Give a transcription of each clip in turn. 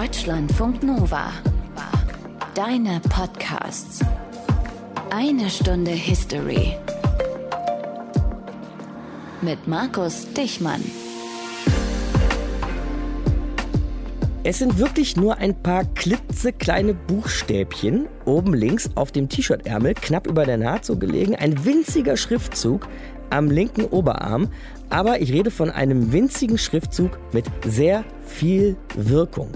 Deutschlandfunk Nova. Deine Podcasts. Eine Stunde History. Mit Markus Dichmann. Es sind wirklich nur ein paar klitzekleine Buchstäbchen oben links auf dem T-Shirt-Ärmel, knapp über der Naht so gelegen, ein winziger Schriftzug am linken Oberarm, aber ich rede von einem winzigen Schriftzug mit sehr viel Wirkung.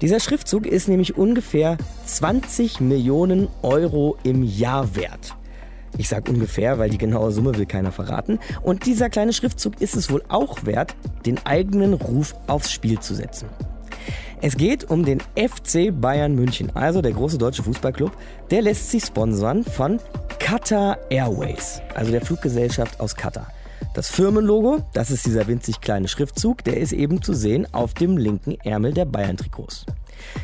Dieser Schriftzug ist nämlich ungefähr 20 Millionen Euro im Jahr wert. Ich sage ungefähr, weil die genaue Summe will keiner verraten. Und dieser kleine Schriftzug ist es wohl auch wert, den eigenen Ruf aufs Spiel zu setzen. Es geht um den FC Bayern München, also der große deutsche Fußballclub. Der lässt sich sponsern von Qatar Airways, also der Fluggesellschaft aus Katar. Das Firmenlogo, das ist dieser winzig kleine Schriftzug, der ist eben zu sehen auf dem linken Ärmel der Bayern-Trikots.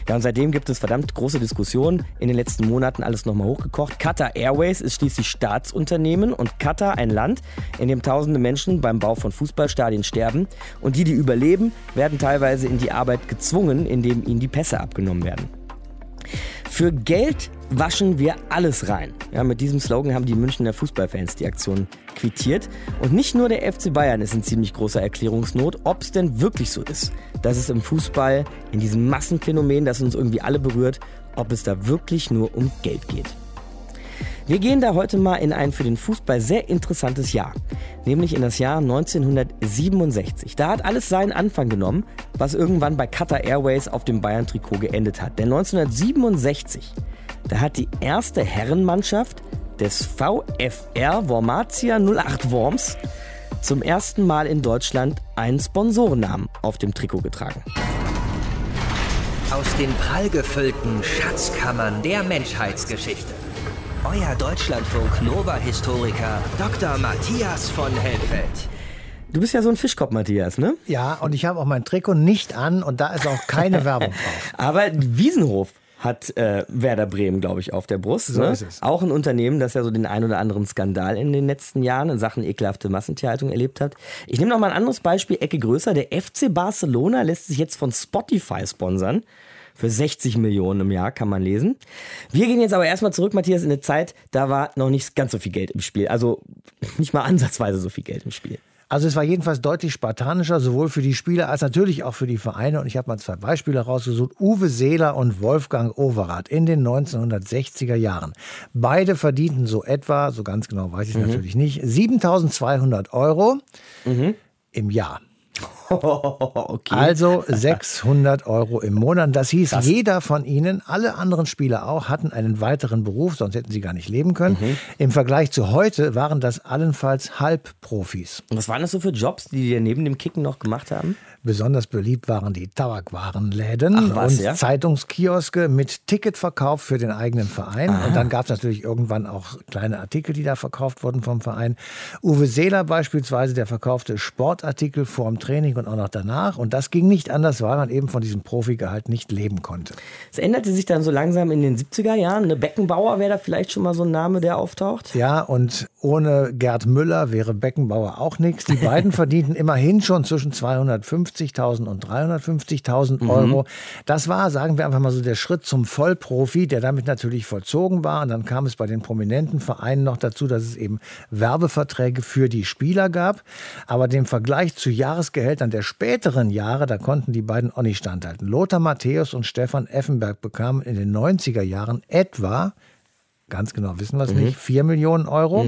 Ja, und seitdem gibt es verdammt große Diskussionen. In den letzten Monaten alles nochmal hochgekocht. Qatar Airways ist schließlich Staatsunternehmen und Katar ein Land, in dem tausende Menschen beim Bau von Fußballstadien sterben. Und die, die überleben, werden teilweise in die Arbeit gezwungen, indem ihnen die Pässe abgenommen werden. Für Geld waschen wir alles rein. Ja, mit diesem Slogan haben die Münchner Fußballfans die Aktion quittiert. Und nicht nur der FC Bayern ist in ziemlich großer Erklärungsnot, ob es denn wirklich so ist, dass es im Fußball, in diesem Massenphänomen, das uns irgendwie alle berührt, ob es da wirklich nur um Geld geht. Wir gehen da heute mal in ein für den Fußball sehr interessantes Jahr, nämlich in das Jahr 1967. Da hat alles seinen Anfang genommen, was irgendwann bei Qatar Airways auf dem Bayern-Trikot geendet hat. Denn 1967, da hat die erste Herrenmannschaft des VfR Wormatia 08 Worms zum ersten Mal in Deutschland einen Sponsorennamen auf dem Trikot getragen. Aus den prallgefüllten Schatzkammern der Menschheitsgeschichte euer Deutschlandfunk Nova-Historiker Dr. Matthias von Helfeld. Du bist ja so ein Fischkopf, Matthias, ne? Ja, und ich habe auch mein Trikot nicht an und da ist auch keine Werbung drauf. Aber Wiesenhof hat äh, Werder Bremen, glaube ich, auf der Brust. So ne? ist es. Auch ein Unternehmen, das ja so den ein oder anderen Skandal in den letzten Jahren in Sachen ekelhafte Massentierhaltung erlebt hat. Ich nehme noch mal ein anderes Beispiel, Ecke größer. Der FC Barcelona lässt sich jetzt von Spotify sponsern. Für 60 Millionen im Jahr kann man lesen. Wir gehen jetzt aber erstmal zurück, Matthias, in eine Zeit, da war noch nicht ganz so viel Geld im Spiel. Also nicht mal ansatzweise so viel Geld im Spiel. Also es war jedenfalls deutlich spartanischer, sowohl für die Spieler als natürlich auch für die Vereine. Und ich habe mal zwei Beispiele rausgesucht. Uwe Seeler und Wolfgang Overath in den 1960er Jahren. Beide verdienten so etwa, so ganz genau weiß ich natürlich nicht, 7200 Euro im Jahr. okay. Also 600 Euro im Monat. Das hieß, jeder von ihnen, alle anderen Spieler auch, hatten einen weiteren Beruf, sonst hätten sie gar nicht leben können. Im Vergleich zu heute waren das allenfalls Halbprofis. Und was waren das so für Jobs, die die neben dem Kicken noch gemacht haben? Besonders beliebt waren die Tabakwarenläden was, und ja? Zeitungskioske mit Ticketverkauf für den eigenen Verein. Und dann gab es natürlich irgendwann auch kleine Artikel, die da verkauft wurden vom Verein. Uwe Seeler beispielsweise, der verkaufte Sportartikel vor dem Training und auch noch danach. Und das ging nicht anders, weil man eben von diesem Profigehalt nicht leben konnte. Es änderte sich dann so langsam in den 70er Jahren. Eine Beckenbauer wäre da vielleicht schon mal so ein Name, der auftaucht. Ja, und ohne Gerd Müller wäre Beckenbauer auch nichts. Die beiden verdienten immerhin schon zwischen 250.000 und 350.000 Euro. Das war, sagen wir einfach mal so, der Schritt zum Vollprofi, der damit natürlich vollzogen war. Und dann kam es bei den prominenten Vereinen noch dazu, dass es eben Werbeverträge für die Spieler gab. Aber dem Vergleich zu Jahresgehältern der späteren Jahre, da konnten die beiden auch nicht standhalten. Lothar Matthäus und Stefan Effenberg bekamen in den 90er Jahren etwa ganz genau wissen wir es nicht, 4 Millionen Euro.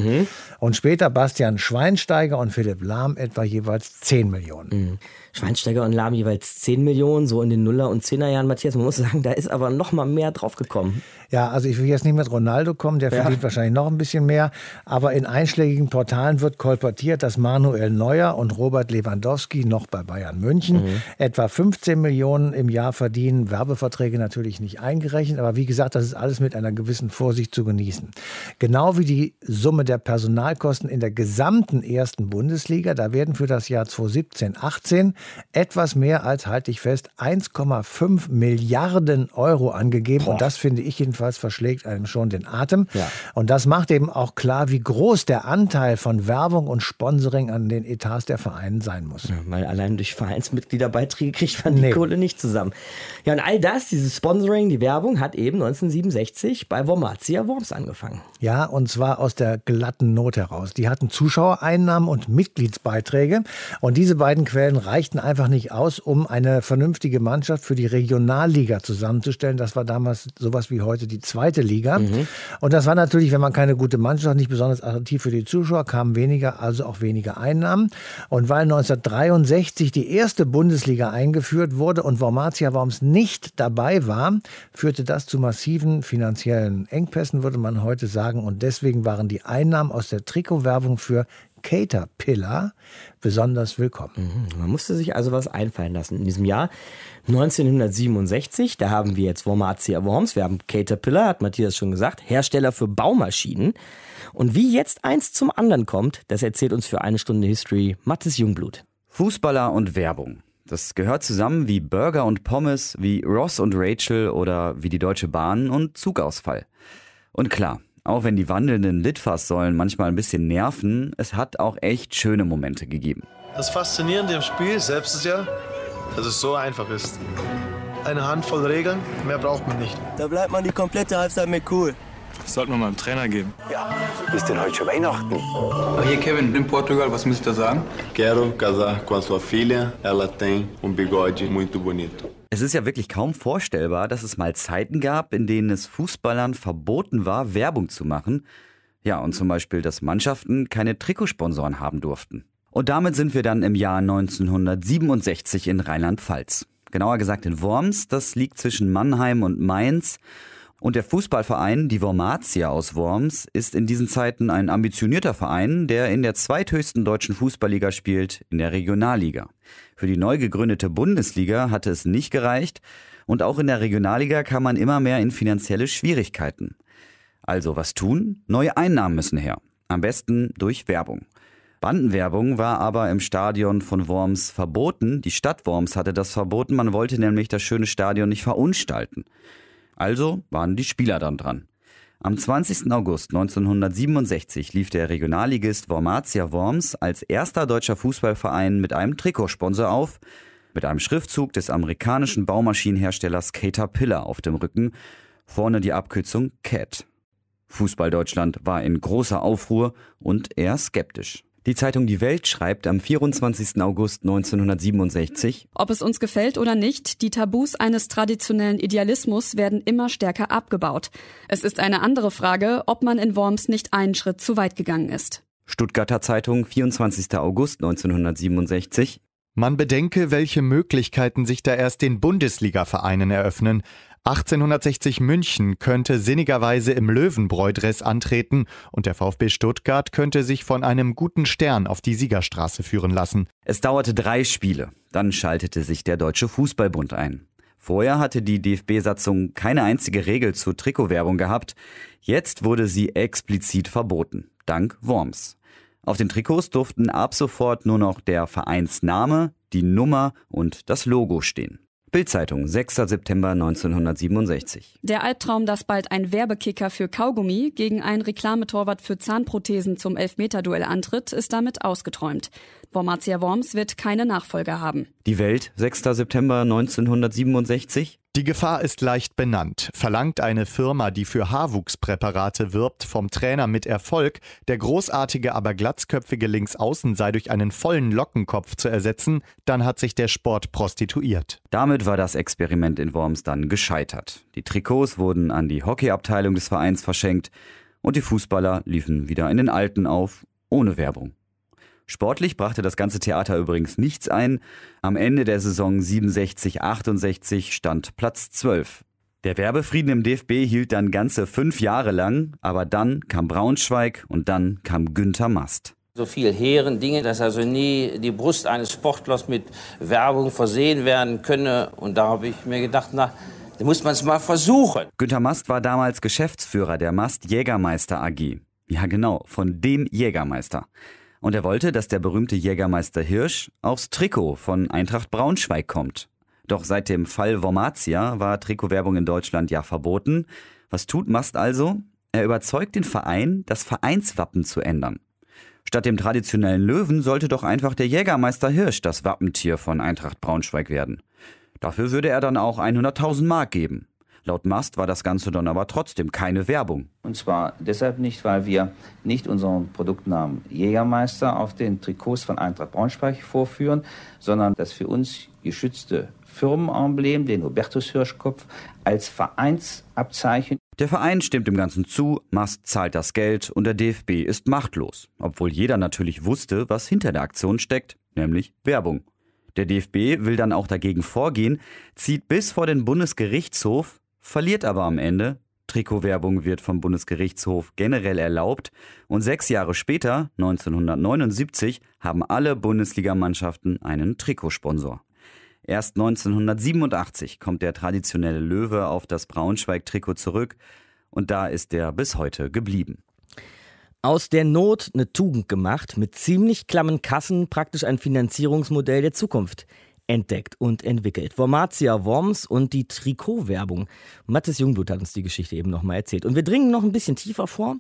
Und später Bastian Schweinsteiger und Philipp Lahm etwa jeweils 10 Millionen. Schweinsteiger und Lahm jeweils 10 Millionen, so in den Nuller- und Zehnerjahren. Matthias, man muss sagen, da ist aber noch mal mehr drauf gekommen. Ja, also ich will jetzt nicht mit Ronaldo kommen, der verdient wahrscheinlich noch ein bisschen mehr. Aber in einschlägigen Portalen wird kolportiert, dass Manuel Neuer und Robert Lewandowski noch bei Bayern München etwa 15 Millionen im Jahr verdienen. Werbeverträge natürlich nicht eingerechnet. Aber wie gesagt, das ist alles mit einer gewissen Vorsicht zu genießen. Genau wie die Summe der Personalkosten in der gesamten ersten Bundesliga. Da werden für das Jahr 2017, 18 etwas mehr als, halte ich fest, 1,5 Milliarden Euro angegeben. Boah. Und das finde ich jedenfalls verschlägt einem schon den Atem. Ja. Und das macht eben auch klar, wie groß der Anteil von Werbung und Sponsoring an den Etats der Vereine sein muss. Ja, weil allein durch Vereinsmitgliederbeiträge kriegt man die Kohle nicht zusammen. Ja, und all das, dieses Sponsoring, die Werbung, hat eben 1967 bei Wormatia Worms angefangen. Ja, und zwar aus der glatten Not heraus. Die hatten Zuschauereinnahmen und Mitgliedsbeiträge. Und diese beiden Quellen reichten einfach nicht aus, um eine vernünftige Mannschaft für die Regionalliga zusammenzustellen. Das war damals sowas wie heute die zweite Liga. Mhm. Und das war natürlich, wenn man keine gute Mannschaft, nicht besonders attraktiv für die Zuschauer, kamen weniger, also auch weniger Einnahmen. Und weil 1963 die erste Bundesliga eingeführt wurde und Wormatia Worms nicht dabei war, führte das zu massiven finanziellen Engpässen, würde man heute sagen. Und deswegen waren die Einnahmen aus der Trikotwerbung für Caterpillar besonders willkommen. Mhm. Man musste sich also was einfallen lassen. In diesem Jahr 1967, da haben wir jetzt Wormatia Worms, wir haben Caterpillar, hat Matthias schon gesagt, Hersteller für Baumaschinen. Und wie jetzt eins zum anderen kommt, das erzählt uns für eine Stunde History Mathis Jungblut. Fußballer und Werbung. Das gehört zusammen wie Burger und Pommes, wie Ross und Rachel oder wie die Deutsche Bahn und Zugausfall. Und klar, auch wenn die wandelnden Litfaßsäulen manchmal ein bisschen nerven, es hat auch echt schöne Momente gegeben. Das Faszinierende im Spiel selbst ist ja, dass es so einfach ist. Eine Handvoll Regeln, mehr braucht man nicht. Da bleibt man die komplette Halbzeit mit cool. Das sollte man mal einem Trainer geben. Ja, ist denn heute schon Weihnachten? Hier Kevin in Portugal, was muss ich da sagen? Quero casar com a sua filha. Ela tem um bigode muito bonito. Es ist ja wirklich kaum vorstellbar, dass es mal Zeiten gab, in denen es Fußballern verboten war, Werbung zu machen. Ja, und zum Beispiel, dass Mannschaften keine Trikotsponsoren haben durften. Und damit sind wir dann im Jahr 1967 in Rheinland-Pfalz. Genauer gesagt in Worms, das liegt zwischen Mannheim und Mainz. Und der Fußballverein, die Wormatia aus Worms, ist in diesen Zeiten ein ambitionierter Verein, der in der zweithöchsten deutschen Fußballliga spielt, in der Regionalliga. Für die neu gegründete Bundesliga hatte es nicht gereicht und auch in der Regionalliga kam man immer mehr in finanzielle Schwierigkeiten. Also was tun? Neue Einnahmen müssen her. Am besten durch Werbung. Bandenwerbung war aber im Stadion von Worms verboten. Die Stadt Worms hatte das verboten. Man wollte nämlich das schöne Stadion nicht verunstalten. Also waren die Spieler dann dran. Am 20. August 1967 lief der Regionalligist Wormatia Worms als erster deutscher Fußballverein mit einem Trikotsponsor auf, mit einem Schriftzug des amerikanischen Baumaschinenherstellers Caterpillar auf dem Rücken, vorne die Abkürzung CAT. Fußball Deutschland war in großer Aufruhr und eher skeptisch. Die Zeitung Die Welt schreibt am 24. August 1967, Ob es uns gefällt oder nicht, die Tabus eines traditionellen Idealismus werden immer stärker abgebaut. Es ist eine andere Frage, ob man in Worms nicht einen Schritt zu weit gegangen ist. Stuttgarter Zeitung, 24. August 1967. Man bedenke, welche Möglichkeiten sich da erst den Bundesliga-Vereinen eröffnen. 1860 München könnte sinnigerweise im Löwenbräu-Dress antreten und der VfB Stuttgart könnte sich von einem guten Stern auf die Siegerstraße führen lassen. Es dauerte drei Spiele. Dann schaltete sich der Deutsche Fußballbund ein. Vorher hatte die DFB-Satzung keine einzige Regel zur Trikotwerbung gehabt. Jetzt wurde sie explizit verboten. Dank Worms. Auf den Trikots durften ab sofort nur noch der Vereinsname, die Nummer und das Logo stehen. Bildzeitung, 6. September 1967. Der Albtraum, dass bald ein Werbekicker für Kaugummi gegen einen Reklametorwart für Zahnprothesen zum Elfmeterduell antritt, ist damit ausgeträumt. Wormatia Worms wird keine Nachfolger haben. Die Welt, 6. September 1967. Die Gefahr ist leicht benannt. Verlangt eine Firma, die für Haarwuchspräparate wirbt, vom Trainer mit Erfolg, der großartige, aber glatzköpfige Linksaußen sei durch einen vollen Lockenkopf zu ersetzen, dann hat sich der Sport prostituiert. Damit war das Experiment in Worms dann gescheitert. Die Trikots wurden an die Hockeyabteilung des Vereins verschenkt und die Fußballer liefen wieder in den Alten auf, ohne Werbung. Sportlich brachte das ganze Theater übrigens nichts ein. Am Ende der Saison 67-68 stand Platz 12. Der Werbefrieden im DFB hielt dann ganze fünf Jahre lang, aber dann kam Braunschweig und dann kam Günther Mast. So viel hehren Dinge, dass also nie die Brust eines Sportlers mit Werbung versehen werden könne. Und da habe ich mir gedacht, na, da muss man es mal versuchen. Günther Mast war damals Geschäftsführer der Mast Jägermeister AG. Ja genau, von dem Jägermeister. Und er wollte, dass der berühmte Jägermeister Hirsch aufs Trikot von Eintracht Braunschweig kommt. Doch seit dem Fall Wormatia war Trikotwerbung in Deutschland ja verboten. Was tut Mast also? Er überzeugt den Verein, das Vereinswappen zu ändern. Statt dem traditionellen Löwen sollte doch einfach der Jägermeister Hirsch das Wappentier von Eintracht Braunschweig werden. Dafür würde er dann auch 100.000 Mark geben. Laut Mast war das Ganze dann aber trotzdem keine Werbung. Und zwar deshalb nicht, weil wir nicht unseren Produktnamen Jägermeister auf den Trikots von Eintracht Braunschweig vorführen, sondern das für uns geschützte Firmenemblem, den Hubertus Hirschkopf, als Vereinsabzeichen. Der Verein stimmt dem Ganzen zu, Mast zahlt das Geld und der DFB ist machtlos, obwohl jeder natürlich wusste, was hinter der Aktion steckt, nämlich Werbung. Der DFB will dann auch dagegen vorgehen, zieht bis vor den Bundesgerichtshof, verliert aber am Ende. Trikotwerbung wird vom Bundesgerichtshof generell erlaubt und sechs Jahre später, 1979, haben alle Bundesligamannschaften einen Trikotsponsor. Erst 1987 kommt der traditionelle Löwe auf das Braunschweig-Trikot zurück und da ist er bis heute geblieben. Aus der Not eine Tugend gemacht, mit ziemlich klammen Kassen praktisch ein Finanzierungsmodell der Zukunft entdeckt und entwickelt. Wormatia Worms und die Trikotwerbung. Mathis Jungblut hat uns die Geschichte eben nochmal erzählt. Und wir dringen noch ein bisschen tiefer vor,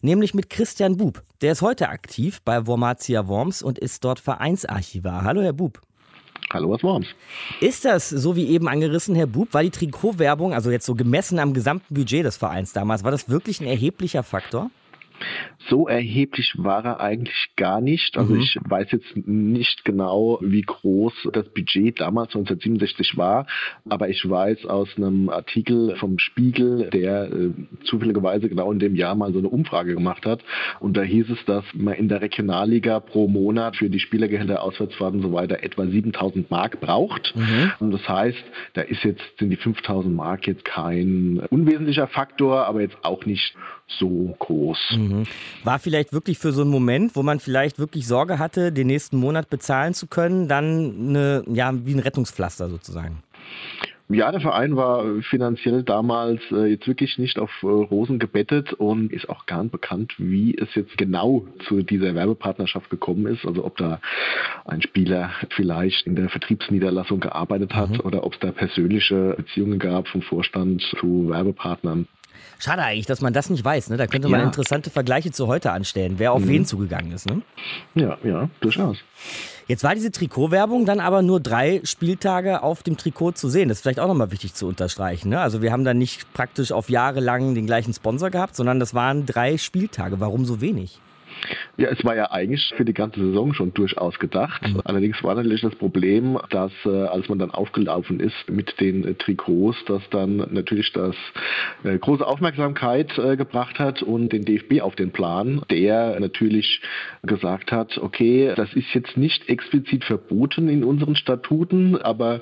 nämlich mit Christian Bub. Der ist heute aktiv bei Wormatia Worms und ist dort Vereinsarchivar. Hallo, Herr Bub. Hallo, was Worms. Ist das, so wie eben angerissen, Herr Bub, war die Trikotwerbung, also jetzt so gemessen am gesamten Budget des Vereins damals, war das wirklich ein erheblicher Faktor? So erheblich war er eigentlich gar nicht. Also mhm. ich weiß jetzt nicht genau, wie groß das Budget damals 1967 war, aber ich weiß aus einem Artikel vom Spiegel, der äh, zufälligerweise genau in dem Jahr mal so eine Umfrage gemacht hat. Und da hieß es, dass man in der Regionalliga pro Monat für die Spielergehälter, Auswärtsfahrten und so weiter etwa 7000 Mark braucht. Mhm. Und das heißt, da ist jetzt, sind die 5000 Mark jetzt kein unwesentlicher Faktor, aber jetzt auch nicht so groß. Mhm. War vielleicht wirklich für so einen Moment, wo man vielleicht wirklich Sorge hatte, den nächsten Monat bezahlen zu können, dann eine, ja, wie ein Rettungspflaster sozusagen? Ja, der Verein war finanziell damals äh, jetzt wirklich nicht auf äh, Rosen gebettet und ist auch gar nicht bekannt, wie es jetzt genau zu dieser Werbepartnerschaft gekommen ist. Also ob da ein Spieler vielleicht in der Vertriebsniederlassung gearbeitet hat mhm. oder ob es da persönliche Beziehungen gab vom Vorstand zu Werbepartnern. Schade eigentlich, dass man das nicht weiß. Ne? Da könnte man ja. interessante Vergleiche zu heute anstellen, wer auf mhm. wen zugegangen ist. Ne? Ja, ja, durchaus. Jetzt war diese Trikotwerbung dann aber nur drei Spieltage auf dem Trikot zu sehen. Das ist vielleicht auch nochmal wichtig zu unterstreichen. Ne? Also wir haben da nicht praktisch auf Jahre lang den gleichen Sponsor gehabt, sondern das waren drei Spieltage. Warum so wenig? Ja, es war ja eigentlich für die ganze Saison schon durchaus gedacht. Mhm. Allerdings war natürlich das Problem, dass äh, als man dann aufgelaufen ist mit den äh, Trikots, dass dann natürlich das äh, große Aufmerksamkeit äh, gebracht hat und den DFB auf den Plan, der natürlich gesagt hat, okay, das ist jetzt nicht explizit verboten in unseren Statuten, aber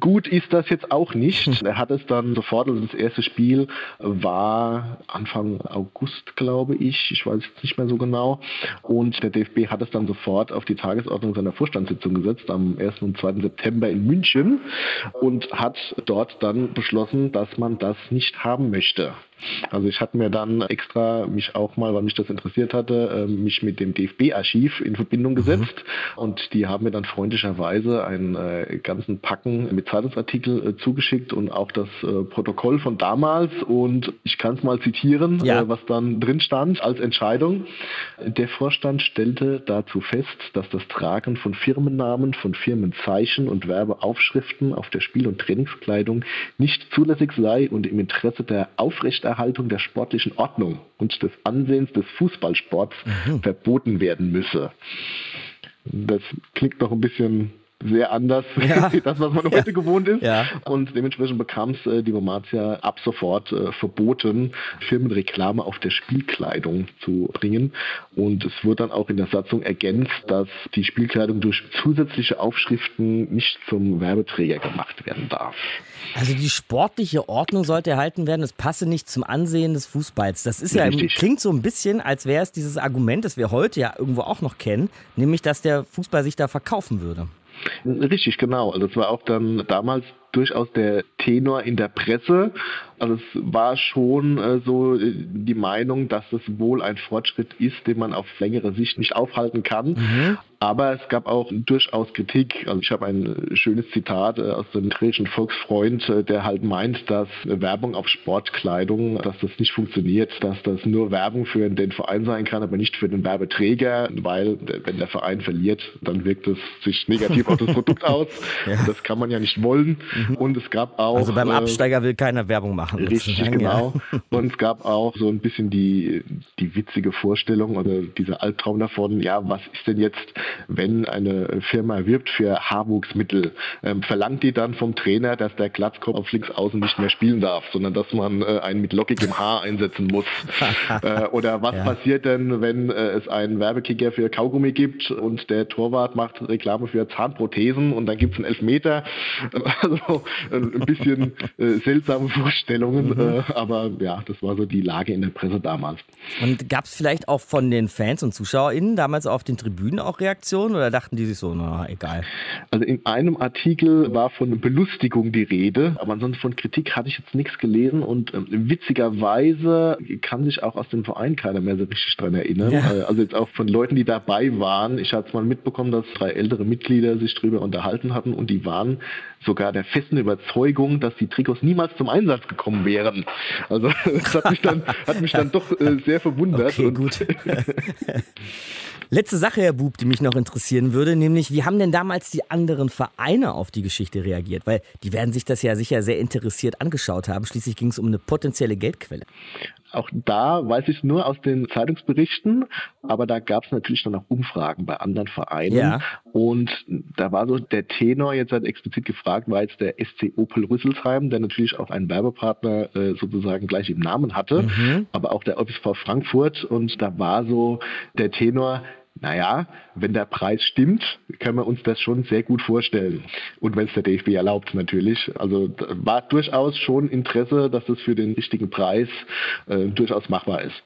gut ist das jetzt auch nicht. Mhm. Er hat es dann sofort, also das erste Spiel war Anfang August, glaube ich, ich weiß jetzt nicht mehr so genau, genau. Und der DFB hat es dann sofort auf die Tagesordnung seiner Vorstandssitzung gesetzt am 1. und 2. September in München und hat dort dann beschlossen, dass man das nicht haben möchte. Also ich hatte mir dann extra mich auch mal, weil mich das interessiert hatte, ähm, mich mit dem DFB-Archiv in Verbindung gesetzt mhm. und die haben mir dann freundlicherweise einen äh, ganzen Packen mit Zeitungsartikel äh, zugeschickt und auch das äh, Protokoll von damals und ich kann es mal zitieren, ja. was dann drin stand als Entscheidung. Der Vorstand stellte dazu fest, dass das Tragen von Firmennamen, von Firmenzeichen und Werbeaufschriften auf der Spiel- und Trainingskleidung nicht zulässig sei und im Interesse der Aufrechterhaltung Aufrechterhaltung der sportlichen Ordnung und des Ansehens des Fußballsports mhm. verboten werden müsse. Das klingt noch ein bisschen sehr anders, ja. das, was man heute gewohnt ist. Ja. Und dementsprechend bekam es äh, die Momatia ab sofort äh, verboten, Firmenreklame auf der Spielkleidung zu bringen. Und es wird dann auch in der Satzung ergänzt, dass die Spielkleidung durch zusätzliche Aufschriften nicht zum Werbeträger gemacht werden darf. Also die sportliche Ordnung sollte erhalten werden, es passe nicht zum Ansehen des Fußballs. Das ist ja, Richtig. klingt so ein bisschen, als wäre es dieses Argument, das wir heute ja irgendwo auch noch kennen, nämlich dass der Fußball sich da verkaufen würde. Richtig, genau. Also es war auch dann damals durchaus der Tenor in der Presse. Also es war schon äh, so äh, die Meinung, dass es wohl ein Fortschritt ist, den man auf längere Sicht nicht aufhalten kann. Mhm. Aber es gab auch durchaus Kritik. Also ich habe ein schönes Zitat äh, aus dem griechischen Volksfreund, äh, der halt meint, dass Werbung auf Sportkleidung, dass das nicht funktioniert, dass das nur Werbung für den Verein sein kann, aber nicht für den Werbeträger, weil wenn der Verein verliert, dann wirkt es sich negativ auf das Produkt aus. Ja. Das kann man ja nicht wollen. Mhm. Und es gab auch. Also beim Absteiger will keiner Werbung machen. Richtig, genau. Ja. Und es gab auch so ein bisschen die, die witzige Vorstellung oder dieser Albtraum davon, ja, was ist denn jetzt wenn eine Firma wirbt für Haarwuchsmittel, ähm, verlangt die dann vom Trainer, dass der Glatzkopf auf links außen nicht mehr spielen darf, sondern dass man äh, einen mit lockigem Haar einsetzen muss? äh, oder was ja. passiert denn, wenn äh, es einen Werbekicker für Kaugummi gibt und der Torwart macht Reklame für Zahnprothesen und dann gibt es einen Elfmeter? Also äh, ein bisschen äh, seltsame Vorstellungen, mhm. Äh, aber ja, das war so die Lage in der Presse damals. Und gab es vielleicht auch von den Fans und ZuschauerInnen damals auf den Tribünen auch Reaktionen? Reaktion oder dachten die sich so, na egal? Also in einem Artikel war von Belustigung die Rede, aber ansonsten von Kritik hatte ich jetzt nichts gelesen und ähm, witzigerweise kann sich auch aus dem Verein keiner mehr so richtig dran erinnern. Ja. Äh, also jetzt auch von Leuten, die dabei waren. Ich hatte es mal mitbekommen, dass drei ältere Mitglieder sich darüber unterhalten hatten und die waren sogar der festen Überzeugung, dass die Trikots niemals zum Einsatz gekommen wären. Also das hat mich dann, hat mich dann doch äh, sehr verwundert. Okay, gut. Letzte Sache, Herr Bub, die mich noch interessieren würde, nämlich wie haben denn damals die anderen Vereine auf die Geschichte reagiert? Weil die werden sich das ja sicher sehr interessiert angeschaut haben. Schließlich ging es um eine potenzielle Geldquelle. Auch da weiß ich es nur aus den Zeitungsberichten, aber da gab es natürlich dann auch Umfragen bei anderen Vereinen. Ja. Und da war so der Tenor, jetzt hat explizit gefragt, war jetzt der SC Opel Rüsselsheim, der natürlich auch einen Werbepartner äh, sozusagen gleich im Namen hatte, mhm. aber auch der OPSV Frankfurt. Und da war so der Tenor, naja, wenn der Preis stimmt, können wir uns das schon sehr gut vorstellen. Und wenn es der DFB erlaubt natürlich. Also war durchaus schon Interesse, dass das für den richtigen Preis äh, durchaus machbar ist.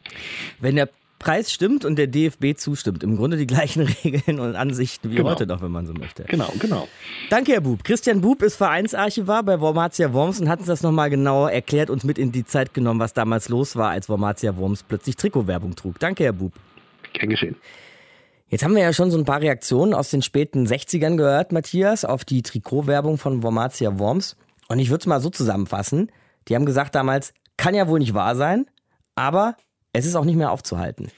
Wenn der Preis stimmt und der DFB zustimmt. Im Grunde die gleichen Regeln und Ansichten wie genau. heute noch, wenn man so möchte. Genau, genau. Danke, Herr Bub. Christian Bub ist Vereinsarchivar bei Wormatia Worms und hat uns das nochmal genauer erklärt und mit in die Zeit genommen, was damals los war, als Wormatia Worms plötzlich Trikotwerbung trug. Danke, Herr Bub. Gern geschehen. Jetzt haben wir ja schon so ein paar Reaktionen aus den späten 60ern gehört, Matthias, auf die Trikotwerbung von Wormatia Worms. Und ich würde es mal so zusammenfassen. Die haben gesagt damals, kann ja wohl nicht wahr sein, aber es ist auch nicht mehr aufzuhalten.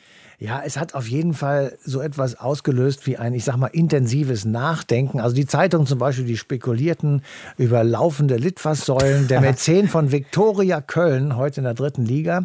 Ja, es hat auf jeden Fall so etwas ausgelöst wie ein, ich sag mal, intensives Nachdenken. Also die Zeitungen zum Beispiel, die spekulierten über laufende Litfaßsäulen. Der Mäzen von Viktoria Köln, heute in der dritten Liga,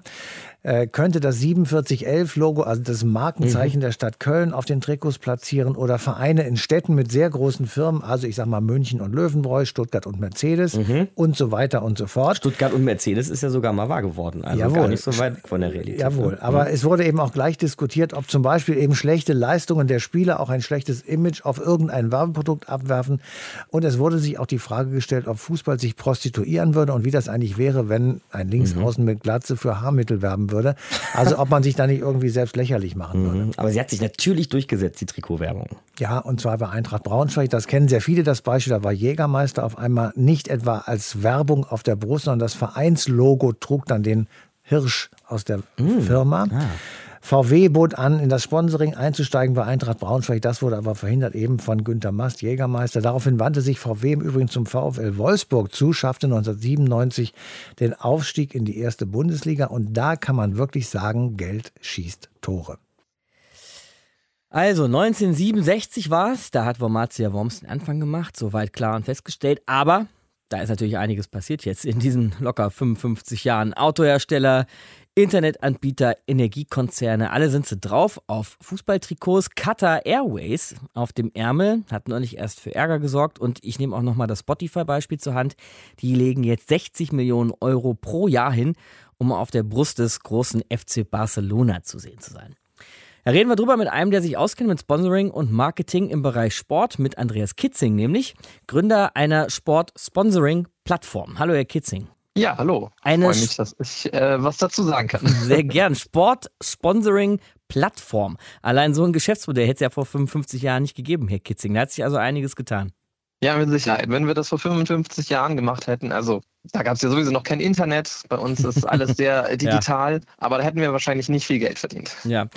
äh, könnte das 4711-Logo, also das Markenzeichen mhm. der Stadt Köln, auf den Trikots platzieren oder Vereine in Städten mit sehr großen Firmen, also ich sag mal München und Löwenbräu, Stuttgart und Mercedes mhm. und so weiter und so fort. Stuttgart und Mercedes ist ja sogar mal wahr geworden, also Jawohl. gar nicht so weit von der Realität. Jawohl, aber mhm. es wurde eben auch gleich diskutiert, ob zum Beispiel eben schlechte Leistungen der Spieler auch ein schlechtes Image auf irgendein Werbeprodukt abwerfen. Und es wurde sich auch die Frage gestellt, ob Fußball sich prostituieren würde und wie das eigentlich wäre, wenn ein Linksaußen mhm. mit Glatze für Haarmittel werben würde würde. Also ob man sich da nicht irgendwie selbst lächerlich machen würde. Mhm. Aber sie hat sich natürlich durchgesetzt, die Trikotwerbung. Ja, und zwar bei Eintracht Braunschweig. Das kennen sehr viele, das Beispiel. Da war Jägermeister auf einmal nicht etwa als Werbung auf der Brust, sondern das Vereinslogo trug dann den Hirsch aus der mhm. Firma. Ah. VW bot an, in das Sponsoring einzusteigen bei Eintracht Braunschweig. Das wurde aber verhindert eben von Günter Mast, Jägermeister. Daraufhin wandte sich VW im Übrigen zum VfL Wolfsburg zu, schaffte 1997 den Aufstieg in die erste Bundesliga. Und da kann man wirklich sagen, Geld schießt Tore. Also 1967 war es, da hat Wormatia Worms den Anfang gemacht, soweit klar und festgestellt. Aber da ist natürlich einiges passiert jetzt in diesen locker 55 Jahren. Autohersteller, Internetanbieter, Energiekonzerne, alle sind sie drauf auf Fußballtrikots. Qatar Airways auf dem Ärmel hat neulich erst für Ärger gesorgt und ich nehme auch nochmal das Spotify-Beispiel zur Hand. Die legen jetzt 60 Millionen Euro pro Jahr hin, um auf der Brust des großen FC Barcelona zu sehen zu sein. Da reden wir drüber mit einem, der sich auskennt mit Sponsoring und Marketing im Bereich Sport, mit Andreas Kitzing, nämlich Gründer einer Sport-Sponsoring-Plattform. Hallo, Herr Kitzing. Ja, hallo. Eine Freue mich, dass ich äh, was dazu sagen kann. Sehr gern. Sport-Sponsoring-Plattform. Allein so ein Geschäftsmodell hätte es ja vor 55 Jahren nicht gegeben, Herr Kitzing. Da hat sich also einiges getan. Ja, mit Sicherheit. Wenn wir das vor 55 Jahren gemacht hätten, also da gab es ja sowieso noch kein Internet, bei uns ist alles sehr digital, ja. aber da hätten wir wahrscheinlich nicht viel Geld verdient. Ja.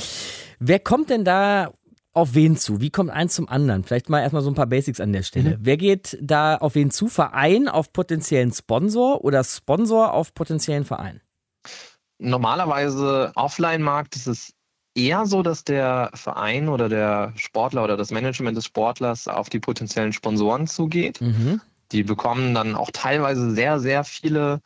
Wer kommt denn da auf wen zu? Wie kommt eins zum anderen? Vielleicht mal erstmal so ein paar Basics an der Stelle. Mhm. Wer geht da auf wen zu? Verein auf potenziellen Sponsor oder Sponsor auf potenziellen Verein? Normalerweise Offline-Markt ist es eher so, dass der Verein oder der Sportler oder das Management des Sportlers auf die potenziellen Sponsoren zugeht. Mhm. Die bekommen dann auch teilweise sehr, sehr viele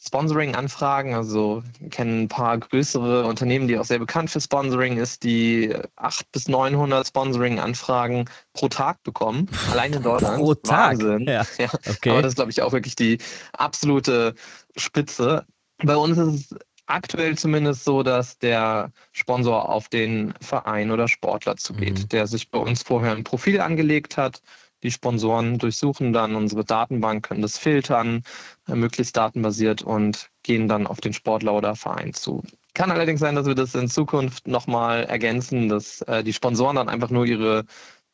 Sponsoring-Anfragen. Also kennen ein paar größere Unternehmen, die auch sehr bekannt für Sponsoring ist, die 800 bis 900 Sponsoring-Anfragen pro Tag bekommen. Allein in Deutschland. pro Tag? Wahnsinn. Ja. ja. Okay. Aber das ist, glaube ich, auch wirklich die absolute Spitze. Bei uns ist es aktuell zumindest so, dass der Sponsor auf den Verein oder Sportler zugeht, mhm. der sich bei uns vorher ein Profil angelegt hat. Die Sponsoren durchsuchen dann unsere Datenbank, können das filtern, äh, möglichst datenbasiert und gehen dann auf den Sportler oder Verein zu. Kann allerdings sein, dass wir das in Zukunft nochmal ergänzen, dass äh, die Sponsoren dann einfach nur ihre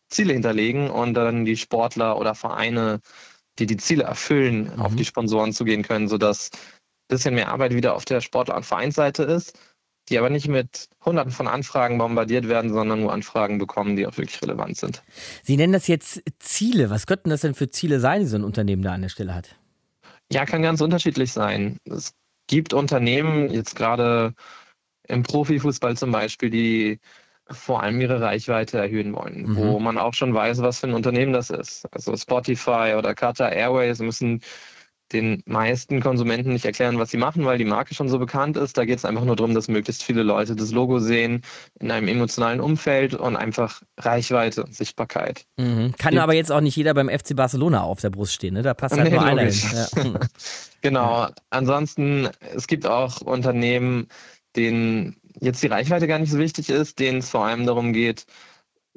Ziele hinterlegen und dann die Sportler oder Vereine, die die Ziele erfüllen, mhm. auf die Sponsoren zugehen können, sodass bisschen mehr Arbeit wieder auf der Sportler- und Vereinsseite ist, die aber nicht mit hunderten von Anfragen bombardiert werden, sondern nur Anfragen bekommen, die auch wirklich relevant sind. Sie nennen das jetzt Ziele. Was könnten das denn für Ziele sein, die so ein Unternehmen da an der Stelle hat? Ja, kann ganz unterschiedlich sein. Es gibt Unternehmen, jetzt gerade im Profifußball zum Beispiel, die vor allem ihre Reichweite erhöhen wollen, mhm. wo man auch schon weiß, was für ein Unternehmen das ist. Also Spotify oder Qatar Airways müssen den meisten Konsumenten nicht erklären, was sie machen, weil die Marke schon so bekannt ist. Da geht es einfach nur darum, dass möglichst viele Leute das Logo sehen in einem emotionalen Umfeld und einfach Reichweite und Sichtbarkeit. Mhm. Kann aber jetzt auch nicht jeder beim FC Barcelona auf der Brust stehen, ne? Da passt halt nee, nur einer hin. Ja. genau. Ansonsten, es gibt auch Unternehmen, denen jetzt die Reichweite gar nicht so wichtig ist, denen es vor allem darum geht,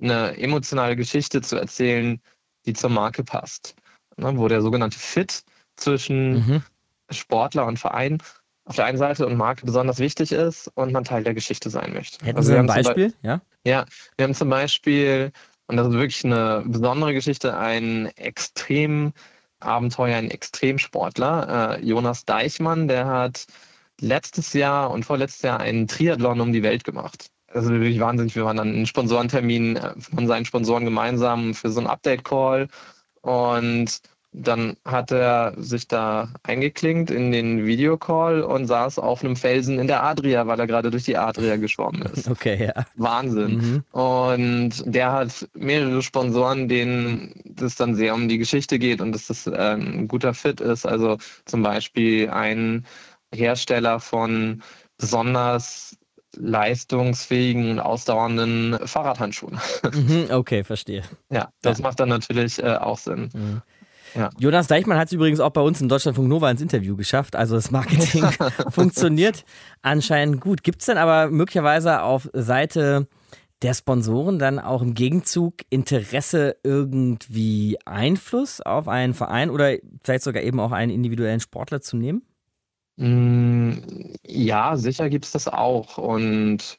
eine emotionale Geschichte zu erzählen, die zur Marke passt. Ne? Wo der sogenannte Fit zwischen mhm. Sportler und Verein auf der einen Seite und Marke besonders wichtig ist und man Teil der Geschichte sein möchte. Hätten also Sie ein Beispiel? Ja? ja, wir haben zum Beispiel, und das ist wirklich eine besondere Geschichte, ein extrem Abenteuer, ein Extremsportler, äh, Jonas Deichmann, der hat letztes Jahr und vorletztes Jahr einen Triathlon um die Welt gemacht. Also wirklich wahnsinnig. Wir waren dann einen Sponsorentermin äh, von seinen Sponsoren gemeinsam für so einen Update-Call und dann hat er sich da eingeklinkt in den Videocall und saß auf einem Felsen in der Adria, weil er gerade durch die Adria geschwommen ist. Okay, ja. Wahnsinn. Mhm. Und der hat mehrere Sponsoren, denen das dann sehr um die Geschichte geht und dass das ein guter Fit ist. Also zum Beispiel ein Hersteller von besonders leistungsfähigen und ausdauernden Fahrradhandschuhen. Mhm, okay, verstehe. Ja, das ja. macht dann natürlich äh, auch Sinn. Mhm. Ja. Jonas Deichmann hat es übrigens auch bei uns in Deutschlandfunk Nova ins Interview geschafft. Also das Marketing funktioniert anscheinend gut. Gibt es denn aber möglicherweise auf Seite der Sponsoren dann auch im Gegenzug Interesse irgendwie Einfluss auf einen Verein oder vielleicht sogar eben auch einen individuellen Sportler zu nehmen? Mm, ja, sicher gibt es das auch. Und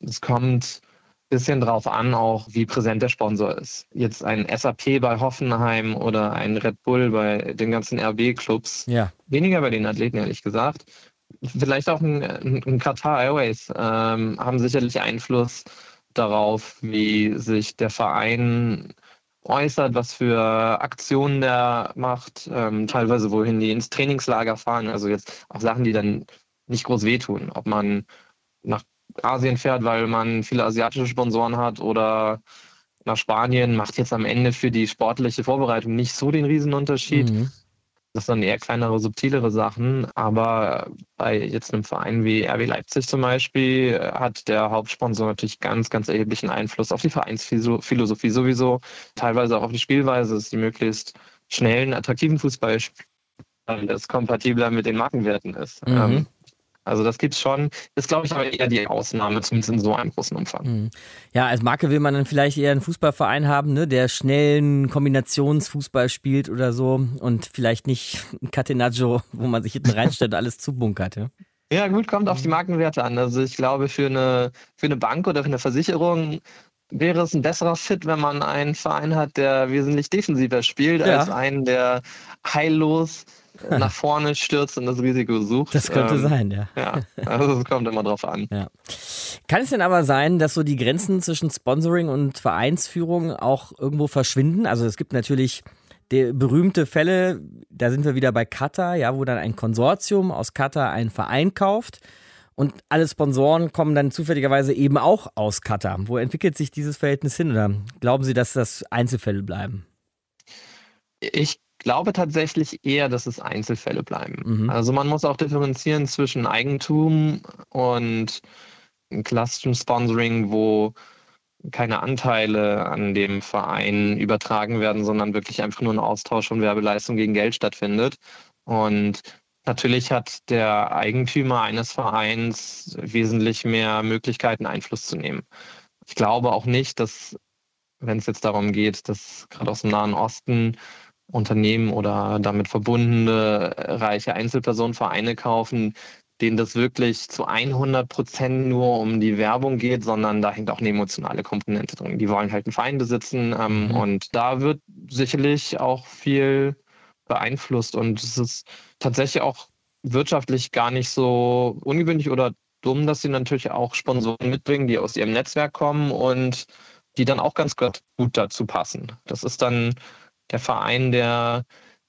es kommt bisschen drauf an, auch wie präsent der Sponsor ist. Jetzt ein SAP bei Hoffenheim oder ein Red Bull bei den ganzen RB-Clubs. Ja. Weniger bei den Athleten, ehrlich gesagt. Vielleicht auch ein, ein Qatar Airways ähm, haben sicherlich Einfluss darauf, wie sich der Verein äußert, was für Aktionen der macht, ähm, teilweise wohin die ins Trainingslager fahren. Also jetzt auch Sachen, die dann nicht groß wehtun. Ob man nach Asien fährt, weil man viele asiatische Sponsoren hat oder nach Spanien, macht jetzt am Ende für die sportliche Vorbereitung nicht so den Riesenunterschied. Mhm. Das sind eher kleinere, subtilere Sachen. Aber bei jetzt einem Verein wie RB Leipzig zum Beispiel hat der Hauptsponsor natürlich ganz, ganz erheblichen Einfluss auf die Vereinsphilosophie sowieso, teilweise auch auf die Spielweise, dass die möglichst schnellen, attraktiven Fußball weil das kompatibler mit den Markenwerten ist. Mhm. Ähm, also das gibt es schon, ist glaube ich aber eher die Ausnahme, zumindest in so einem großen Umfang. Mhm. Ja, als Marke will man dann vielleicht eher einen Fußballverein haben, ne, der schnellen Kombinationsfußball spielt oder so und vielleicht nicht ein Catenaccio, wo man sich hinten reinstellt und alles zubunkert. Ja? ja, gut, kommt auf die Markenwerte an. Also ich glaube, für eine, für eine Bank oder für eine Versicherung wäre es ein besserer Fit, wenn man einen Verein hat, der wesentlich defensiver spielt, ja. als einen, der heillos nach vorne stürzt und das Risiko sucht. Das könnte ähm, sein, ja. Ja, also es kommt immer drauf an. Ja. Kann es denn aber sein, dass so die Grenzen zwischen Sponsoring und Vereinsführung auch irgendwo verschwinden? Also es gibt natürlich die berühmte Fälle, da sind wir wieder bei Katar, ja, wo dann ein Konsortium aus Katar einen Verein kauft und alle Sponsoren kommen dann zufälligerweise eben auch aus Katar. Wo entwickelt sich dieses Verhältnis hin oder glauben Sie, dass das Einzelfälle bleiben? Ich glaube tatsächlich eher, dass es Einzelfälle bleiben. Mhm. Also man muss auch differenzieren zwischen Eigentum und klassischem Sponsoring, wo keine Anteile an dem Verein übertragen werden, sondern wirklich einfach nur ein Austausch von Werbeleistung gegen Geld stattfindet. Und natürlich hat der Eigentümer eines Vereins wesentlich mehr Möglichkeiten, Einfluss zu nehmen. Ich glaube auch nicht, dass, wenn es jetzt darum geht, dass gerade aus dem Nahen Osten Unternehmen oder damit verbundene reiche Einzelpersonen Vereine kaufen, denen das wirklich zu 100 Prozent nur um die Werbung geht, sondern da hängt auch eine emotionale Komponente drin. Die wollen halt einen Verein besitzen ähm, mhm. und da wird sicherlich auch viel beeinflusst und es ist tatsächlich auch wirtschaftlich gar nicht so ungewöhnlich oder dumm, dass sie natürlich auch Sponsoren mitbringen, die aus ihrem Netzwerk kommen und die dann auch ganz gut dazu passen. Das ist dann der Verein, der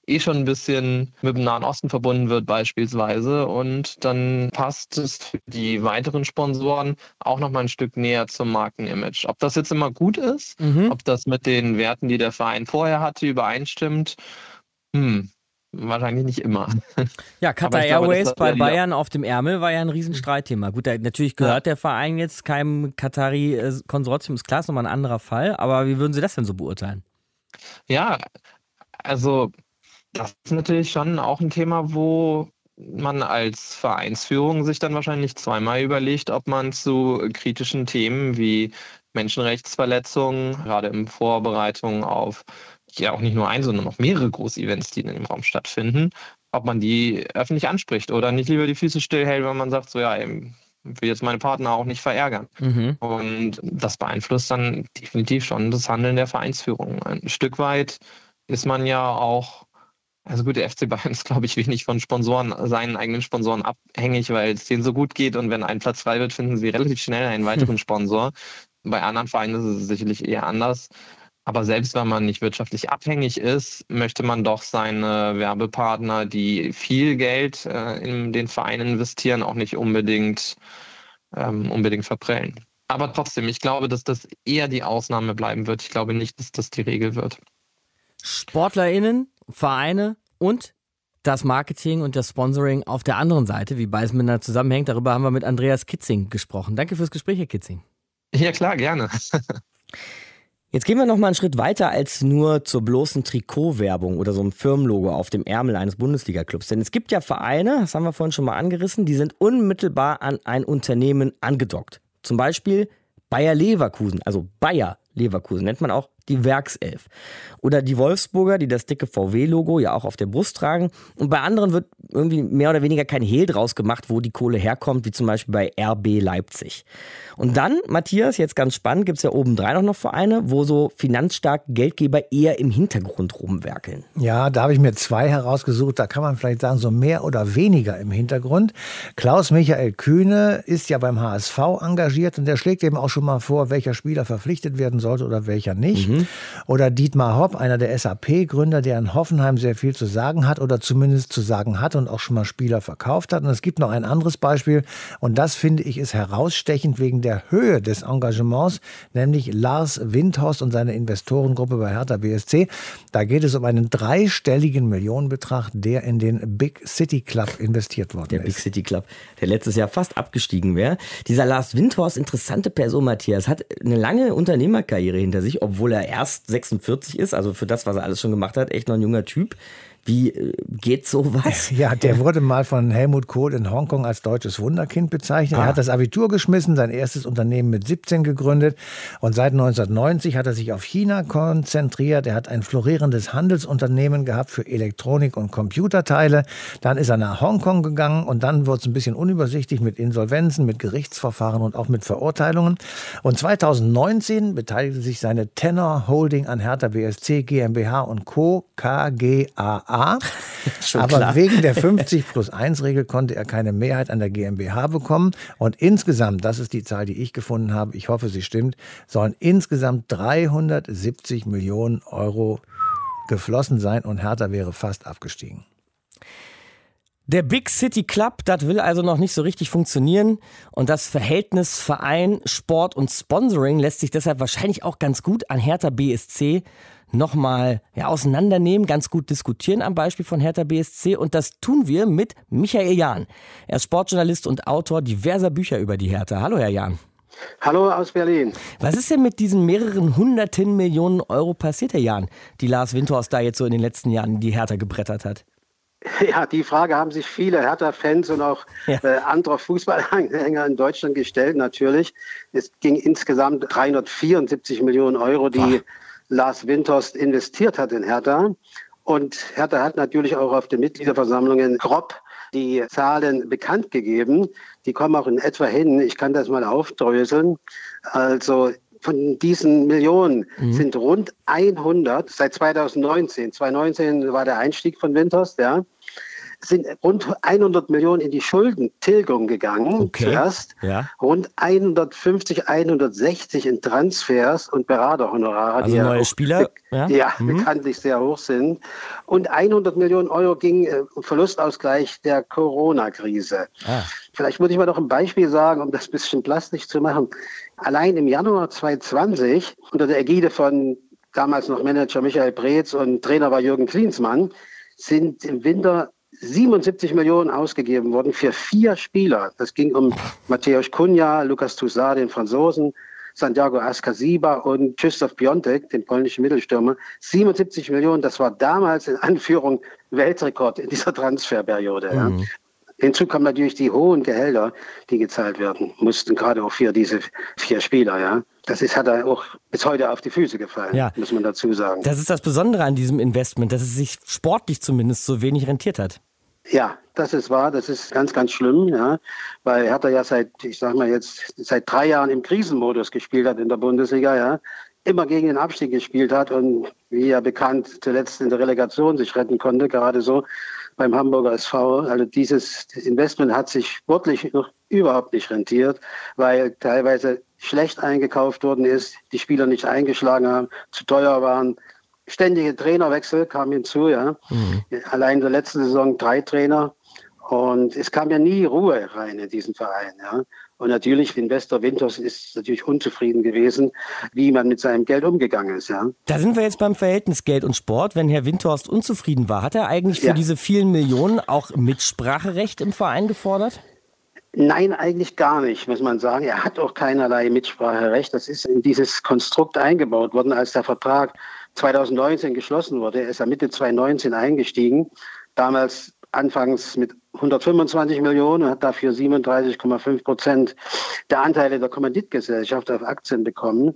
eh schon ein bisschen mit dem Nahen Osten verbunden wird beispielsweise. Und dann passt es für die weiteren Sponsoren auch noch mal ein Stück näher zum Markenimage. Ob das jetzt immer gut ist, mhm. ob das mit den Werten, die der Verein vorher hatte, übereinstimmt, hm, Wahrscheinlich nicht immer. Ja, Qatar Airways bei Bayern auf dem Ärmel war ja ein Riesenstreitthema. Gut, natürlich gehört ja. der Verein jetzt keinem Qatari-Konsortium, ist klar, ist nochmal ein anderer Fall. Aber wie würden Sie das denn so beurteilen? Ja, also das ist natürlich schon auch ein Thema, wo man als Vereinsführung sich dann wahrscheinlich zweimal überlegt, ob man zu kritischen Themen wie Menschenrechtsverletzungen, gerade in Vorbereitung auf ja auch nicht nur ein, sondern auch mehrere Groß-Events, die in dem Raum stattfinden, ob man die öffentlich anspricht oder nicht lieber die Füße stillhält, wenn man sagt, so ja, will jetzt meine Partner auch nicht verärgern. Mhm. Und das beeinflusst dann definitiv schon das Handeln der Vereinsführung. Ein Stück weit ist man ja auch also gut, der FC Bayern ist, glaube ich, wenig von Sponsoren, seinen eigenen Sponsoren abhängig, weil es denen so gut geht und wenn ein Platz frei wird, finden sie relativ schnell einen weiteren hm. Sponsor. Bei anderen Vereinen ist es sicherlich eher anders. Aber selbst wenn man nicht wirtschaftlich abhängig ist, möchte man doch seine Werbepartner, die viel Geld äh, in den Verein investieren, auch nicht unbedingt, ähm, unbedingt verprellen. Aber trotzdem, ich glaube, dass das eher die Ausnahme bleiben wird. Ich glaube nicht, dass das die Regel wird. SportlerInnen Vereine und das Marketing und das Sponsoring auf der anderen Seite, wie beides miteinander zusammenhängt. Darüber haben wir mit Andreas Kitzing gesprochen. Danke fürs Gespräch, Herr Kitzing. Ja, klar, gerne. Jetzt gehen wir noch mal einen Schritt weiter als nur zur bloßen Trikotwerbung oder so einem Firmenlogo auf dem Ärmel eines Bundesliga-Clubs. Denn es gibt ja Vereine, das haben wir vorhin schon mal angerissen, die sind unmittelbar an ein Unternehmen angedockt. Zum Beispiel Bayer Leverkusen, also Bayer Leverkusen nennt man auch die Werkself. Oder die Wolfsburger, die das dicke VW-Logo ja auch auf der Brust tragen. Und bei anderen wird irgendwie mehr oder weniger kein Hehl draus gemacht, wo die Kohle herkommt, wie zum Beispiel bei RB Leipzig. Und dann, Matthias, jetzt ganz spannend, gibt es ja obendrein auch noch Vereine, wo so finanzstarke Geldgeber eher im Hintergrund rumwerkeln. Ja, da habe ich mir zwei herausgesucht. Da kann man vielleicht sagen, so mehr oder weniger im Hintergrund. Klaus Michael Kühne ist ja beim HSV engagiert und der schlägt eben auch schon mal vor, welcher Spieler verpflichtet werden sollte oder welcher nicht. Mhm. Oder Dietmar Hopp, einer der SAP-Gründer, der in Hoffenheim sehr viel zu sagen hat oder zumindest zu sagen hat und auch schon mal Spieler verkauft hat. Und es gibt noch ein anderes Beispiel und das finde ich ist herausstechend wegen der Höhe des Engagements, nämlich Lars Windhorst und seine Investorengruppe bei Hertha BSC. Da geht es um einen dreistelligen Millionenbetrag, der in den Big City Club investiert worden der ist. Der Big City Club, der letztes Jahr fast abgestiegen wäre. Dieser Lars Windhorst, interessante Person, Matthias, hat eine lange Unternehmerkarriere hinter sich, obwohl er erst 46 ist, also für das, was er alles schon gemacht hat, echt noch ein junger Typ. Wie äh, geht sowas? Ja, der wurde mal von Helmut Kohl in Hongkong als deutsches Wunderkind bezeichnet. Ah. Er hat das Abitur geschmissen, sein erstes Unternehmen mit 17 gegründet und seit 1990 hat er sich auf China konzentriert. Er hat ein florierendes Handelsunternehmen gehabt für Elektronik und Computerteile. Dann ist er nach Hongkong gegangen und dann wurde es ein bisschen unübersichtlich mit Insolvenzen, mit Gerichtsverfahren und auch mit Verurteilungen. Und 2019 beteiligte sich seine Tenor Holding an Hertha BSC GmbH und Co. KGAA. Aber klar. wegen der 50 plus 1 Regel konnte er keine Mehrheit an der GmbH bekommen. Und insgesamt, das ist die Zahl, die ich gefunden habe, ich hoffe, sie stimmt, sollen insgesamt 370 Millionen Euro geflossen sein und Hertha wäre fast abgestiegen. Der Big City Club, das will also noch nicht so richtig funktionieren. Und das Verhältnis Verein, Sport und Sponsoring lässt sich deshalb wahrscheinlich auch ganz gut an Hertha BSC nochmal ja, auseinandernehmen, ganz gut diskutieren am Beispiel von Hertha BSC. Und das tun wir mit Michael Jahn. Er ist Sportjournalist und Autor diverser Bücher über die Hertha. Hallo, Herr Jahn. Hallo aus Berlin. Was ist denn mit diesen mehreren hunderten Millionen Euro passiert, Herr Jahn, die Lars Windhorst da jetzt so in den letzten Jahren die Hertha gebrettert hat? Ja, die Frage haben sich viele Hertha-Fans und auch ja. äh, andere Fußballanhänger in Deutschland gestellt, natürlich. Es ging insgesamt 374 Millionen Euro, die Ach. Lars Windhorst investiert hat in Hertha. Und Hertha hat natürlich auch auf den Mitgliederversammlungen grob die Zahlen bekannt gegeben. Die kommen auch in etwa hin. Ich kann das mal aufdröseln. Also von diesen Millionen mhm. sind rund 100 seit 2019. 2019 war der Einstieg von Windhorst, ja sind rund 100 Millionen in die Schuldentilgung gegangen okay. zuerst. Ja. Rund 150, 160 in Transfers und Beraterhonorare, also die neue ja Spieler ja, ja mhm. bekanntlich sehr hoch sind. Und 100 Millionen Euro ging äh, Verlustausgleich der Corona-Krise. Ah. Vielleicht muss ich mal noch ein Beispiel sagen, um das ein bisschen plastisch zu machen. Allein im Januar 2020 unter der Ägide von damals noch Manager Michael Breetz und Trainer war Jürgen Klinsmann, sind im Winter 77 Millionen ausgegeben worden für vier Spieler. Das ging um Mateusz Kunja, Lukas Toussaint, den Franzosen, Santiago Ascasiba und Christoph Piontek, den polnischen Mittelstürmer. 77 Millionen, das war damals in Anführung Weltrekord in dieser Transferperiode. Mhm. Ja. Hinzu kommen natürlich die hohen Gehälter, die gezahlt werden mussten, gerade auch für diese vier Spieler. Ja. Das ist, hat er auch bis heute auf die Füße gefallen, ja. muss man dazu sagen. Das ist das Besondere an diesem Investment, dass es sich sportlich zumindest so wenig rentiert hat. Ja, das ist wahr. Das ist ganz, ganz schlimm, ja, weil Hertha ja seit, ich sag mal jetzt, seit drei Jahren im Krisenmodus gespielt hat in der Bundesliga, ja, immer gegen den Abstieg gespielt hat und wie ja bekannt zuletzt in der Relegation sich retten konnte, gerade so beim Hamburger SV. Also dieses Investment hat sich sportlich noch überhaupt nicht rentiert, weil teilweise schlecht eingekauft worden ist, die Spieler nicht eingeschlagen haben, zu teuer waren ständige Trainerwechsel kam hinzu, ja. Mhm. Allein in der letzten Saison drei Trainer. Und es kam ja nie Ruhe rein in diesen Verein, ja. Und natürlich, Investor Winters ist natürlich unzufrieden gewesen, wie man mit seinem Geld umgegangen ist. Ja. Da sind wir jetzt beim Verhältnis Geld und Sport. Wenn Herr Windhorst unzufrieden war, hat er eigentlich für ja. diese vielen Millionen auch Mitspracherecht im Verein gefordert? Nein, eigentlich gar nicht, muss man sagen. Er hat auch keinerlei Mitspracherecht. Das ist in dieses Konstrukt eingebaut worden, als der Vertrag 2019 geschlossen wurde. Er ist ja Mitte 2019 eingestiegen. Damals anfangs mit 125 Millionen und hat dafür 37,5 Prozent der Anteile der Kommanditgesellschaft auf Aktien bekommen.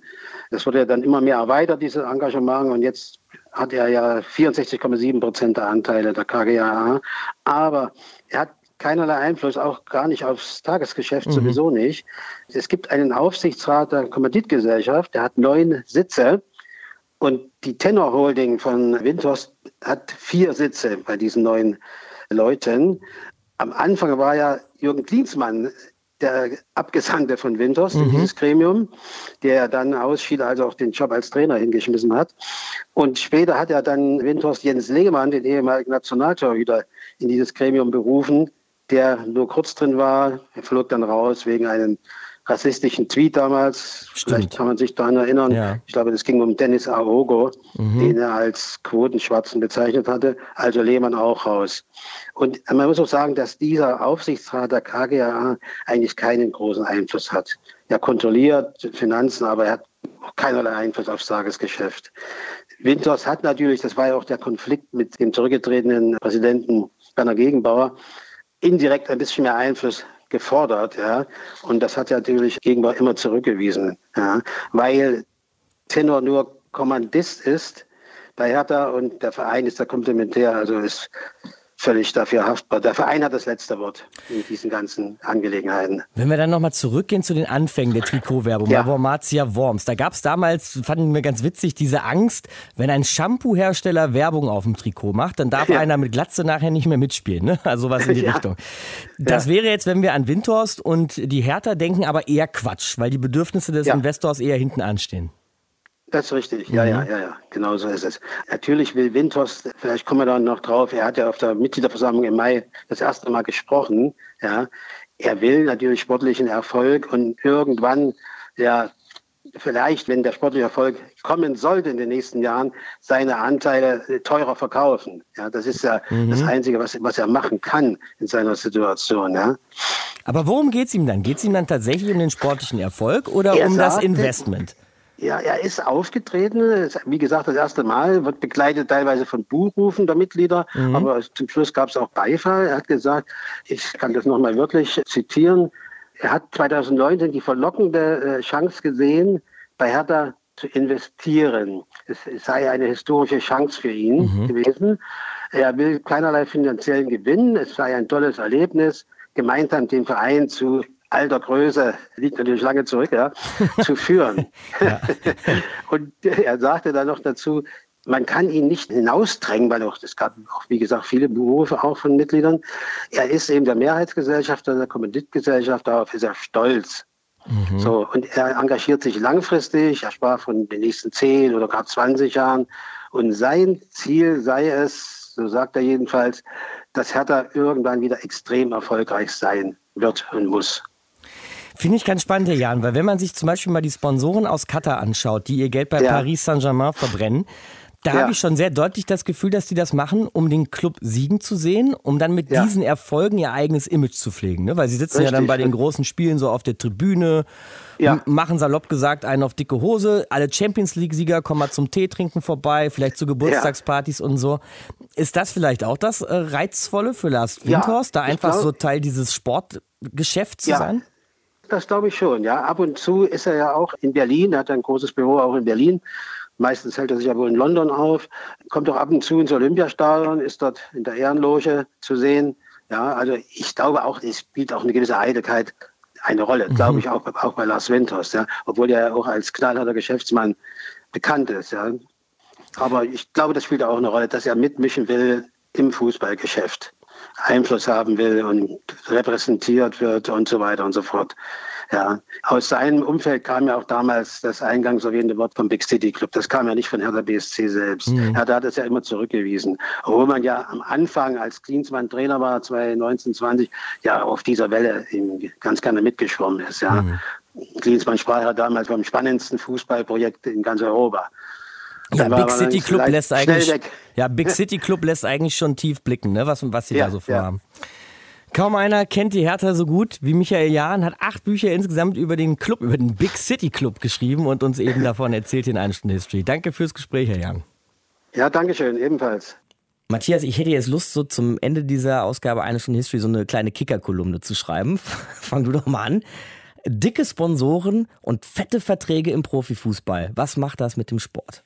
Das wurde ja dann immer mehr erweitert, dieses Engagement. Und jetzt hat er ja 64,7 Prozent der Anteile der KGAA. Aber er hat keinerlei Einfluss, auch gar nicht aufs Tagesgeschäft, mhm. sowieso nicht. Es gibt einen Aufsichtsrat der Kommanditgesellschaft, der hat neun Sitze. Und die Tenor Holding von Windhorst hat vier Sitze bei diesen neuen Leuten. Am Anfang war ja Jürgen Klinsmann der Abgesandte von Windhorst mhm. in dieses Gremium, der dann ausschied, also auch den Job als Trainer hingeschmissen hat. Und später hat er dann Windhorst Jens Lehmann, den ehemaligen Nationaltorhüter, in dieses Gremium berufen, der nur kurz drin war. Er flog dann raus wegen einem rassistischen Tweet damals. Stimmt. Vielleicht kann man sich daran erinnern. Ja. Ich glaube, das ging um Dennis Aogo, mhm. den er als Quotenschwarzen bezeichnet hatte. Also Lehmann auch raus. Und man muss auch sagen, dass dieser Aufsichtsrat der KGA eigentlich keinen großen Einfluss hat. Er kontrolliert Finanzen, aber er hat keinerlei Einfluss aufs Tagesgeschäft. Winters hat natürlich, das war ja auch der Konflikt mit dem zurückgetretenen Präsidenten Werner Gegenbauer, indirekt ein bisschen mehr Einfluss gefordert, ja. Und das hat ja natürlich Gegenbauer immer zurückgewiesen, ja. Weil Tenor nur Kommandist ist bei Hertha und der Verein ist der Komplementär, also ist völlig dafür haftbar. Der Verein hat das letzte Wort in diesen ganzen Angelegenheiten. Wenn wir dann nochmal zurückgehen zu den Anfängen der Trikotwerbung Ja. bei Wormatia Worms, da gab es damals, fanden wir ganz witzig, diese Angst, wenn ein Shampoo-Hersteller Werbung auf dem Trikot macht, dann darf Ja. einer mit Glatze nachher nicht mehr mitspielen. Ne? Also was in die Ja. Richtung. Das Ja. wäre jetzt, wenn wir an Windhorst und die Hertha denken, aber eher Quatsch, weil die Bedürfnisse des Ja. Investors eher hinten anstehen. Das ist richtig, ja, ja, ja, ja, genau so ist es. Natürlich will Windhorst, vielleicht kommen wir da noch drauf, er hat ja auf der Mitgliederversammlung im Mai das erste Mal gesprochen, ja. Er will natürlich sportlichen Erfolg und irgendwann, ja, vielleicht, wenn der sportliche Erfolg kommen sollte in den nächsten Jahren, seine Anteile teurer verkaufen. Ja, das ist ja Mhm. das Einzige, was, was er machen kann in seiner Situation, ja. Aber worum geht es ihm dann? Geht es ihm dann tatsächlich um den sportlichen Erfolg oder Er um das sagte- Investment? Ja, er ist aufgetreten, wie gesagt, das erste Mal, wird begleitet teilweise von Buhrufen der Mitglieder, Mhm. aber zum Schluss gab es auch Beifall. Er hat gesagt, ich kann das nochmal wirklich zitieren, er hat 2019 die verlockende äh, Chance gesehen, bei Hertha zu investieren. Es, es sei eine historische Chance für ihn Mhm. gewesen. Er will keinerlei finanziellen Gewinn, es sei ein tolles Erlebnis, gemeinsam den Verein zu alter Größe, liegt natürlich lange zurück, ja, zu führen. Und er sagte dann noch dazu, man kann ihn nicht hinausdrängen, weil auch, es gab auch, wie gesagt, viele Berufe auch von Mitgliedern. Er ist eben der Mehrheitsgesellschafter, der Kommanditgesellschaft, darauf ist er stolz. So, und er engagiert sich langfristig, er sprach von den nächsten 10 oder gar 20 Jahren. Und sein Ziel sei es, so sagt er jedenfalls, dass Hertha irgendwann wieder extrem erfolgreich sein wird und muss. Finde ich ganz spannend, Herr Jan, weil wenn man sich zum Beispiel mal die Sponsoren aus Katar anschaut, die ihr Geld bei Ja. Paris Saint-Germain verbrennen, da Ja. habe ich schon sehr deutlich das Gefühl, dass die das machen, um den Club siegen zu sehen, um dann mit diesen Erfolgen ihr eigenes Image zu pflegen. Ne? Weil sie sitzen ja dann Richtig. bei den großen Spielen so auf der Tribüne, Ja. machen salopp gesagt einen auf dicke Hose. Alle Champions League-Sieger kommen mal zum Tee trinken vorbei, vielleicht zu Geburtstagspartys und so. Ist das vielleicht auch das äh, Reizvolle für Lars Ja, Windhorst, da einfach glaub- so Teil dieses Sportgeschäfts zu Ja. sein? Das glaube ich schon, ja. Ab und zu ist er ja auch in Berlin, er hat ein großes Büro auch in Berlin. Meistens hält er sich ja wohl in London auf, kommt auch ab und zu ins Olympiastadion, ist dort in der Ehrenloge zu sehen. Ja, also ich glaube auch, es spielt auch eine gewisse Eitelkeit eine Rolle, glaube ich auch, auch bei Lars Winters, ja, obwohl er ja auch als knallharter Geschäftsmann bekannt ist. Ja. Aber ich glaube, das spielt auch eine Rolle, dass er mitmischen will im Fußballgeschäft, Einfluss haben will und repräsentiert wird und so weiter und so fort. Ja, aus seinem Umfeld kam ja auch damals das eingangs erwähnte Wort vom Big City Club. Das kam ja nicht von Hertha BSC selbst. Mhm. Hertha hat es ja immer zurückgewiesen. Obwohl man ja am Anfang, als Klinsmann Trainer war, 2019, 20, ja auf dieser Welle ganz gerne mitgeschwommen ist. Ja. Klinsmann sprach ja damals vom spannendsten Fußballprojekt in ganz Europa. Ja, Big City Club lässt eigentlich. Ja, Big City Club lässt eigentlich schon tief blicken, ne, was, was sie Ja, da so ja. vorhaben. Kaum einer kennt die Hertha so gut wie Michael Jahn, hat acht Bücher insgesamt über den Club, über den Big City Club geschrieben und uns eben davon erzählt in einer Stunde History. Danke fürs Gespräch, Herr Jahn. Ja, danke schön, ebenfalls. Matthias, ich hätte jetzt Lust, so zum Ende dieser Ausgabe einer Stunde History so eine kleine Kicker-Kolumne zu schreiben. Fang du doch mal an. Dicke Sponsoren und fette Verträge im Profifußball. Was macht das mit dem Sport?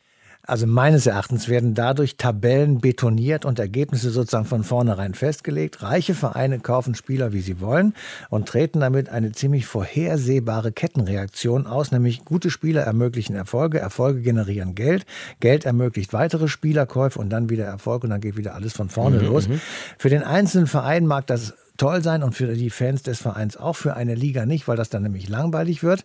Also meines Erachtens werden dadurch Tabellen betoniert und Ergebnisse sozusagen von vornherein festgelegt. Reiche Vereine kaufen Spieler, wie sie wollen und treten damit eine ziemlich vorhersehbare Kettenreaktion aus, nämlich gute Spieler ermöglichen Erfolge, Erfolge generieren Geld, Geld ermöglicht weitere Spielerkäufe und dann wieder Erfolg und dann geht wieder alles von vorne Mhm, los. mhm. Für den einzelnen Verein mag das toll sein und für die Fans des Vereins auch, für eine Liga nicht, weil das dann nämlich langweilig wird.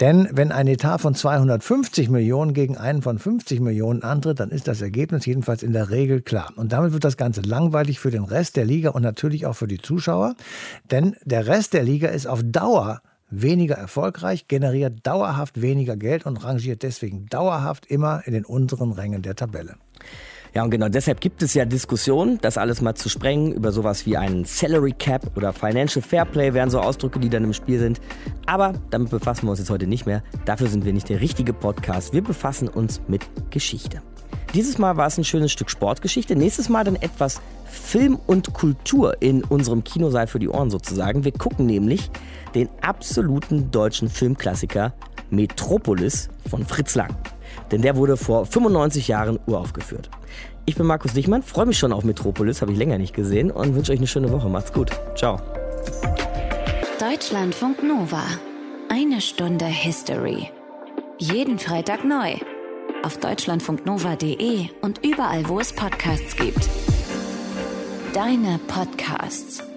Denn wenn ein Etat von 250 Millionen gegen einen von 50 Millionen antritt, dann ist das Ergebnis jedenfalls in der Regel klar. Und damit wird das Ganze langweilig für den Rest der Liga und natürlich auch für die Zuschauer. Denn der Rest der Liga ist auf Dauer weniger erfolgreich, generiert dauerhaft weniger Geld und rangiert deswegen dauerhaft immer in den unteren Rängen der Tabelle. Ja, und genau deshalb gibt es ja Diskussionen, das alles mal zu sprengen, über sowas wie einen Salary Cap oder Financial Fairplay wären so Ausdrücke, die dann im Spiel sind. Aber damit befassen wir uns jetzt heute nicht mehr. Dafür sind wir nicht der richtige Podcast. Wir befassen uns mit Geschichte. Dieses Mal war es ein schönes Stück Sportgeschichte. Nächstes Mal dann etwas Film und Kultur in unserem Kinosaal für die Ohren sozusagen. Wir gucken nämlich den absoluten deutschen Filmklassiker Metropolis von Fritz Lang. Denn der wurde vor 95 Jahren uraufgeführt. Ich bin Markus Dichmann, freue mich schon auf Metropolis, habe ich länger nicht gesehen und wünsche euch eine schöne Woche. Macht's gut. Ciao. Deutschlandfunk Nova. Eine Stunde History. Jeden Freitag neu. Auf deutschlandfunknova.de und überall, wo es Podcasts gibt. Deine Podcasts.